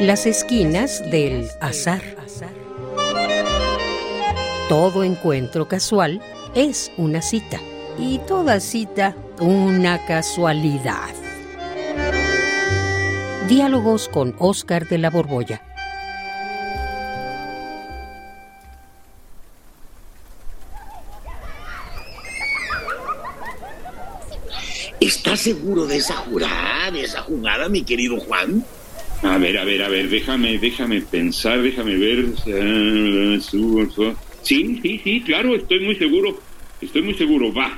Las esquinas del azar. Todo encuentro casual es una cita y toda cita una casualidad. Diálogos con Oscar de la Borbolla. ¿Estás seguro de esa jurada, de esa jugada, mi querido Juan? A ver, a ver, a ver, déjame, déjame pensar, déjame ver. Sí, sí, sí, claro, estoy muy seguro. Estoy muy seguro, va.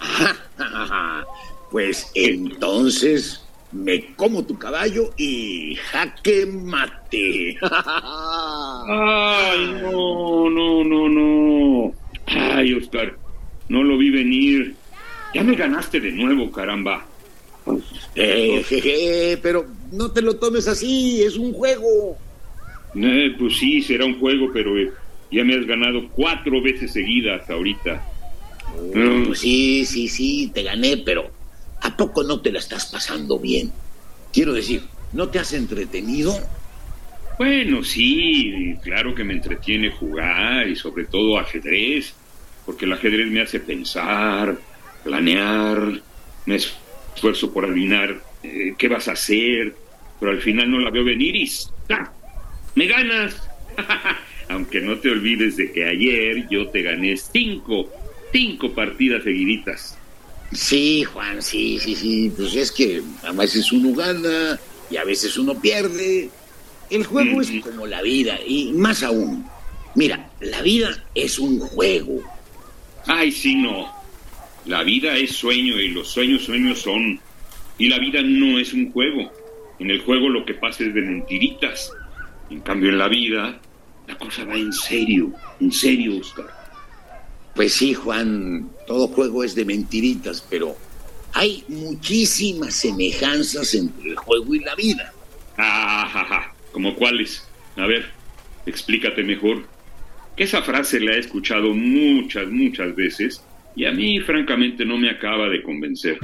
pues entonces me como tu caballo y jaque mate. Ay, no, no, no, no. Ay, Oscar, no lo vi venir. Ya me ganaste de nuevo, caramba. Eh, pero no te lo tomes así, es un juego. Eh, pues sí, será un juego, pero eh, ya me has ganado cuatro veces seguidas ahorita. Mm. sí, sí, sí, te gané, pero ¿a poco no te la estás pasando bien? Quiero decir, ¿no te has entretenido? Bueno, sí, claro que me entretiene jugar y sobre todo ajedrez, porque el ajedrez me hace pensar, planear, me esfuerzo por adivinar eh, qué vas a hacer, pero al final no la veo venir y ¡ah! ¡Me ganas! Aunque no te olvides de que ayer yo te gané cinco, cinco partidas seguiditas. Sí, Juan, sí, sí, sí. Pues es que a veces uno gana y a veces uno pierde. El juego es como la vida y más aún. Mira, la vida es un juego. Ay, sí, no. La vida es sueño y los sueños sueños son. Y la vida no es un juego. En el juego lo que pasa es de mentiritas. En cambio en la vida la cosa va en serio, en serio, Oscar. Pues sí, Juan, todo juego es de mentiritas, pero hay muchísimas semejanzas entre el juego y la vida. Ah, ¿como cuáles? A ver, explícate mejor. esa frase la he escuchado muchas, muchas veces y a mí francamente no me acaba de convencer.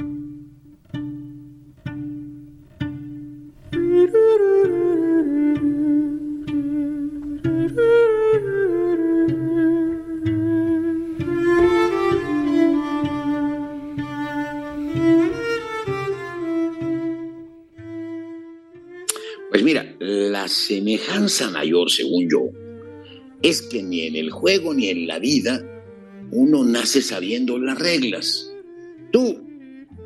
Pues mira, la semejanza mayor, según yo, es que ni en el juego ni en la vida uno nace sabiendo las reglas. Tú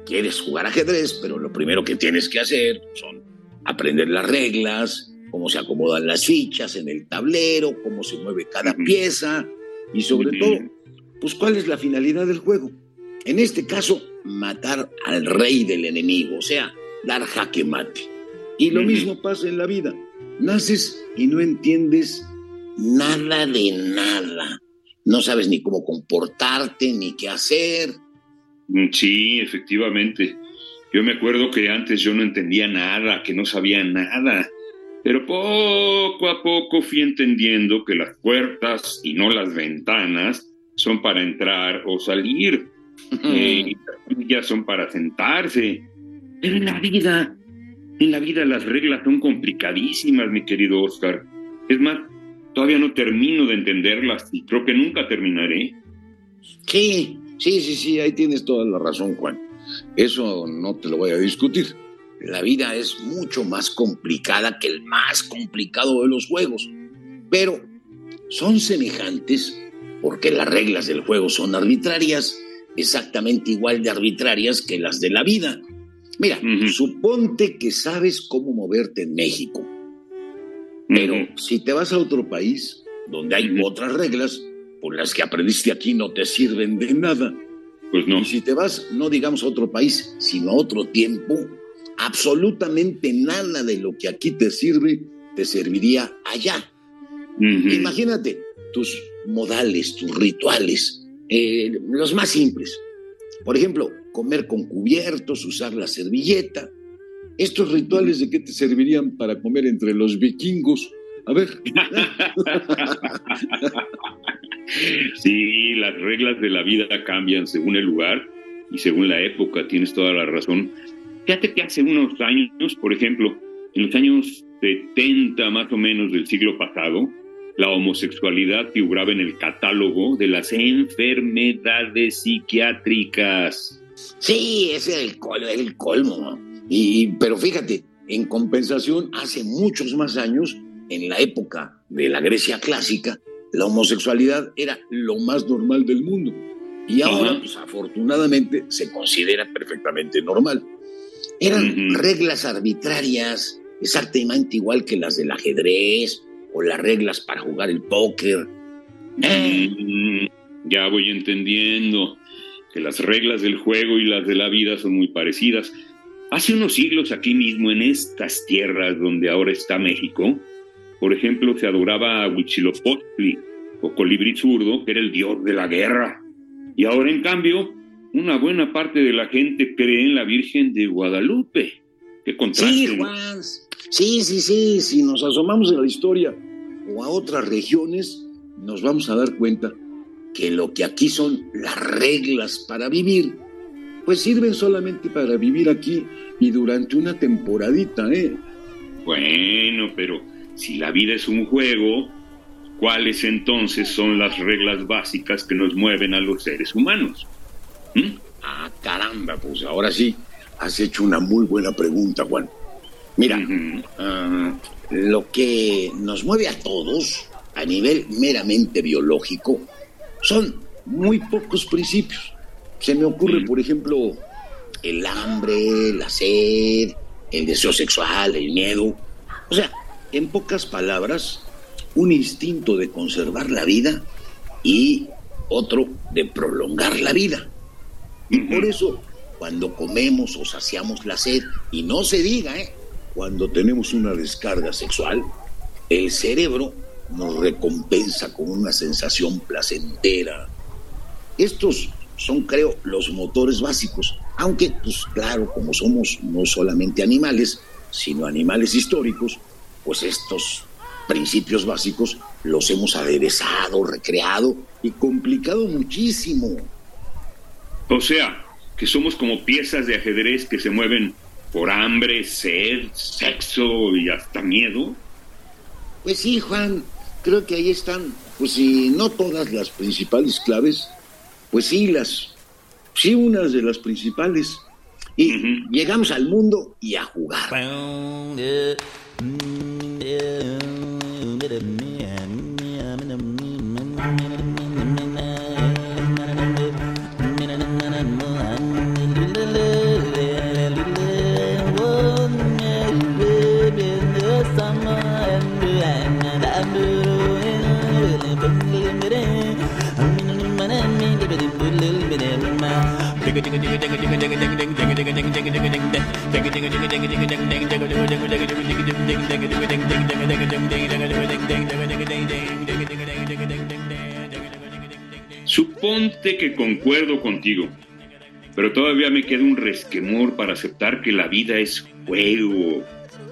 quieres jugar ajedrez, pero lo primero que tienes que hacer son aprender las reglas, cómo se acomodan las fichas en el tablero, cómo se mueve cada pieza y sobre todo, pues cuál es la finalidad del juego. En este caso, matar al rey del enemigo, o sea, dar jaque mate. Y lo mismo pasa en la vida. Naces y no entiendes nada de nada no sabes ni cómo comportarte, ni qué hacer. Mm, sí, efectivamente. Yo me acuerdo que antes yo no entendía nada, que no sabía nada, pero poco a poco fui entendiendo que las puertas y no las ventanas son para entrar o salir, y las sillas son para sentarse. Pero en la vida, en la vida las reglas son complicadísimas, mi querido Oscar. Es más, Todavía no termino de entenderlas y creo que nunca terminaré. Sí, sí, sí, sí, ahí tienes toda la razón, Juan. Eso no te lo voy a discutir. La vida es mucho más complicada que el más complicado de los juegos, pero son semejantes porque las reglas del juego son arbitrarias, exactamente igual de arbitrarias que las de la vida. Mira, suponte que sabes cómo moverte en México pero si te vas a otro país donde hay otras reglas, por las que aprendiste aquí no te sirven de nada. Pues no. Y si te vas, no digamos a otro país, sino a otro tiempo, absolutamente nada de lo que aquí te sirve te serviría allá. Imagínate tus modales, tus rituales, eh, los más simples. Por ejemplo, comer con cubiertos, usar la servilleta, ¿Estos rituales de qué te servirían para comer entre los vikingos? A ver. sí, las reglas de la vida cambian según el lugar y según la época, tienes toda la razón. Fíjate que hace unos años, por ejemplo, en los años 70 más o menos del siglo pasado, la homosexualidad figuraba en el catálogo de las enfermedades psiquiátricas. Sí, ese es el, colmo, el colmo. Y, pero fíjate, en compensación, hace muchos más años, en la época de la Grecia clásica, la homosexualidad era lo más normal del mundo. Y ahora, pues, afortunadamente, se considera perfectamente normal. Eran reglas arbitrarias, exactamente igual que las del ajedrez o las reglas para jugar el póker. Mm, ya voy entendiendo que las reglas del juego y las de la vida son muy parecidas. Hace unos siglos aquí mismo, en estas tierras donde ahora está México, por ejemplo, se adoraba a Huitzilopochtli o Colibrí Zurdo, que era el dios de la guerra. Y ahora, en cambio, una buena parte de la gente cree en la Virgen de Guadalupe. ¿Qué contraste? Sí, Juan. Sí, sí, sí. Si nos asomamos a la historia o a otras regiones, nos vamos a dar cuenta que lo que aquí son las reglas para vivir, pues sirven solamente para vivir aquí y durante una temporadita, ¿eh? Bueno, pero si la vida es un juego, ¿cuáles entonces son las reglas básicas que nos mueven a los seres humanos? ¿Mm? Ah, caramba, pues ahora sí, has hecho una muy buena pregunta, Juan. Mira, ah, lo que nos mueve a todos a nivel meramente biológico son muy pocos principios. Se me ocurre, mm. por ejemplo, el hambre, la sed, el deseo sexual, el miedo. O sea, en pocas palabras, un instinto de conservar la vida y otro de prolongar la vida. Y por eso, cuando comemos o saciamos la sed, y no se diga, ¿eh? cuando tenemos una descarga sexual, el cerebro nos recompensa con una sensación placentera. Estos son, creo, los motores básicos, aunque, pues claro, como somos no solamente animales, sino animales históricos, pues estos principios básicos los hemos aderezado, recreado y complicado muchísimo. O sea, que somos como piezas de ajedrez que se mueven por hambre, sed, sexo y hasta miedo. Pues sí, Juan, creo que ahí están, pues si no todas las principales claves, pues sí, las, sí unas de las principales. Y llegamos al mundo y a jugar. Suponte que concuerdo contigo, pero todavía me queda un resquemor para aceptar que la vida es juego.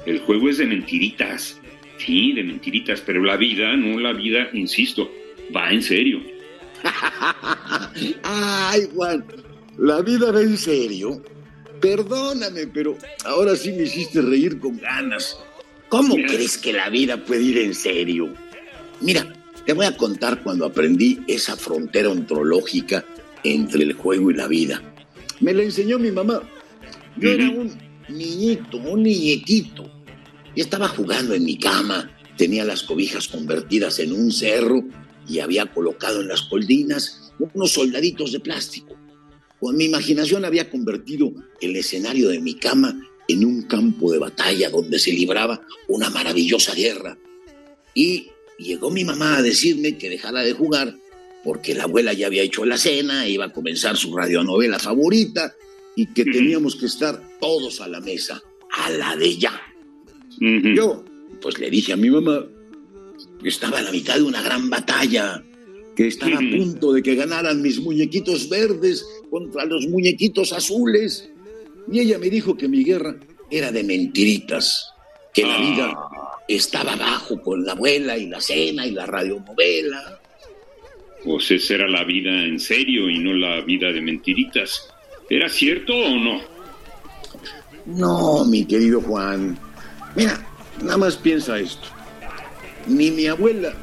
El juego es de mentiritas. Sí, de mentiritas, pero la vida, no la vida, insisto, va en serio. Ay, Juan, ¿La vida va en serio? Perdóname, pero ahora sí me hiciste reír con ganas. ¿Cómo crees que la vida puede ir en serio? Mira, te voy a contar cuando aprendí esa frontera ontológica entre el juego y la vida. Me la enseñó mi mamá. Yo era un niñito, un niñetito. Y estaba jugando en mi cama, tenía las cobijas convertidas en un cerro y había colocado en las coldinas unos soldaditos de plástico. Con mi imaginación había convertido el escenario de mi cama en un campo de batalla donde se libraba una maravillosa guerra. Y llegó mi mamá a decirme que dejara de jugar porque la abuela ya había hecho la cena, iba a comenzar su radionovela favorita y que teníamos que estar todos a la mesa, a la de ya. Yo, pues le dije a mi mamá que estaba a la mitad de una gran batalla que estaba a punto de que ganaran mis muñequitos verdes contra los muñequitos azules. Y ella me dijo que mi guerra era de mentiritas, que la vida ah. estaba abajo con la abuela y la cena y la radionovela. Pues esa era la vida en serio y no la vida de mentiritas. ¿Era cierto o no? No, mi querido Juan. Mira, nada más piensa esto. Ni mi abuela,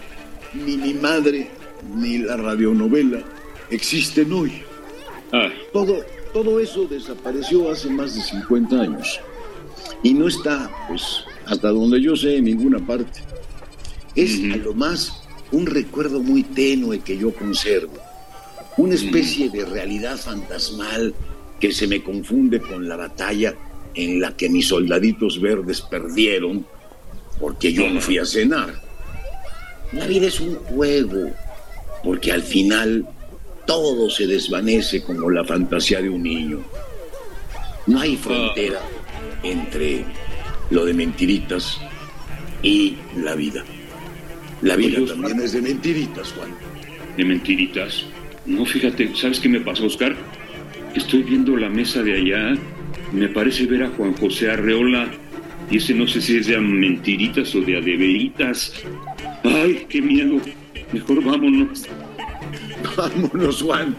ni mi madre, ni la radionovela existen hoy. Todo, todo eso desapareció hace más de 50 años. Y no está, pues, hasta donde yo sé, en ninguna parte. Es a lo más un recuerdo muy tenue que yo conservo. Una especie de realidad fantasmal que se me confunde con la batalla en la que mis soldaditos verdes perdieron porque yo no fui a cenar. La vida es un juego, porque al final todo se desvanece como la fantasía de un niño. No hay frontera entre lo de mentiritas y la vida. La vida también es de mentiritas, Juan. ¿De mentiritas? No, fíjate, ¿sabes qué me pasó, Oscar? Estoy viendo la mesa de allá me parece ver a Juan José Arreola y ese no sé si es de mentiritas o de adeveritas. ¡Ay, qué miedo! Mejor vámonos. Vámonos, Juan.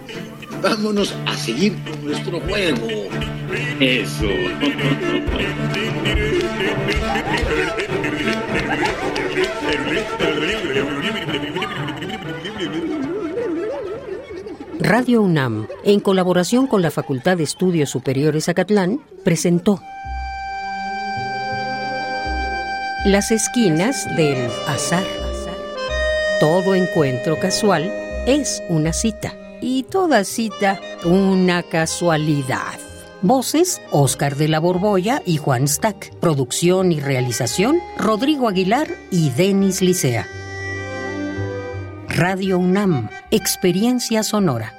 Vámonos a seguir con nuestro juego. Eso. Radio UNAM, en colaboración con la Facultad de Estudios Superiores Acatlán, presentó Las esquinas del azar. Todo encuentro casual es una cita y toda cita una casualidad. Voces, Oscar de la Borbolla y Juan Stack. Producción y realización, Rodrigo Aguilar y Denis Licea. Radio UNAM, Experiencia Sonora.